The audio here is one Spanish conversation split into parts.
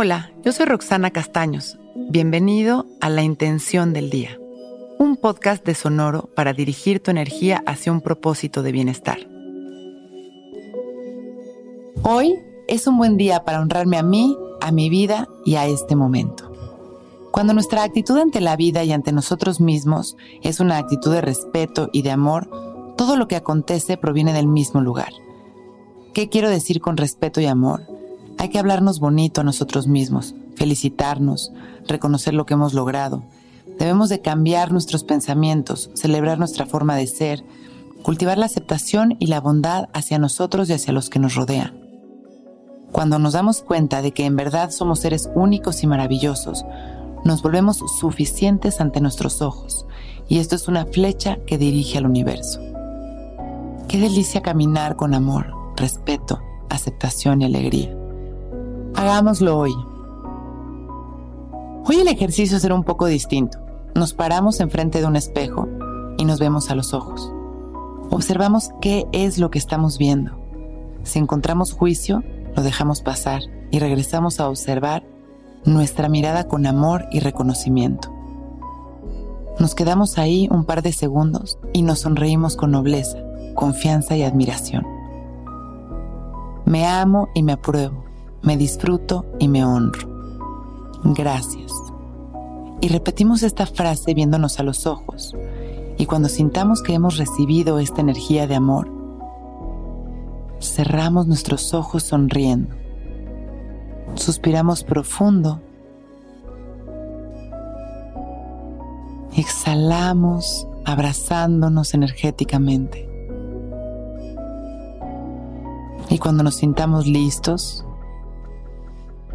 Hola, yo soy Roxana Castaños. Bienvenido a La Intención del Día, un podcast de Sonoro para dirigir tu energía hacia un propósito de bienestar. Hoy es un buen día para honrarme a mí, a mi vida y a este momento. Cuando nuestra actitud ante la vida y ante nosotros mismos es una actitud de respeto y de amor, todo lo que acontece proviene del mismo lugar. ¿Qué quiero decir con respeto y amor? Hay que hablarnos bonito a nosotros mismos, felicitarnos, reconocer lo que hemos logrado. Debemos de cambiar nuestros pensamientos, celebrar nuestra forma de ser, cultivar la aceptación y la bondad hacia nosotros y hacia los que nos rodean. Cuando nos damos cuenta de que en verdad somos seres únicos y maravillosos, nos volvemos suficientes ante nuestros ojos, y esto es una flecha que dirige al universo. Qué delicia caminar con amor, respeto, aceptación y alegría. Hagámoslo hoy. Hoy el ejercicio será un poco distinto. Nos paramos enfrente de un espejo y nos vemos a los ojos. Observamos qué es lo que estamos viendo. Si encontramos juicio, lo dejamos pasar y regresamos a observar nuestra mirada con amor y reconocimiento. Nos quedamos ahí un par de segundos y nos sonreímos con nobleza, confianza y admiración. Me amo y me apruebo me disfruto y me honro. Gracias. Y repetimos esta frase viéndonos a los ojos. Y cuando sintamos que hemos recibido esta energía de amor, cerramos nuestros ojos sonriendo. Suspiramos profundo. Exhalamos abrazándonos energéticamente. Y cuando nos sintamos listos,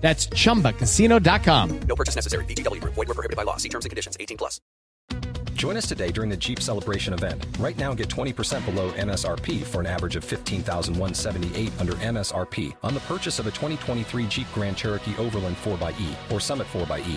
That's ChumbaCasino.com. No purchase necessary. VGW. Void were prohibited by law. See terms and conditions. 18 plus. Join us today during the Jeep Celebration event. Right now, get 20% below MSRP for an average of 15178 under MSRP on the purchase of a 2023 Jeep Grand Cherokee Overland 4xE or Summit 4xE.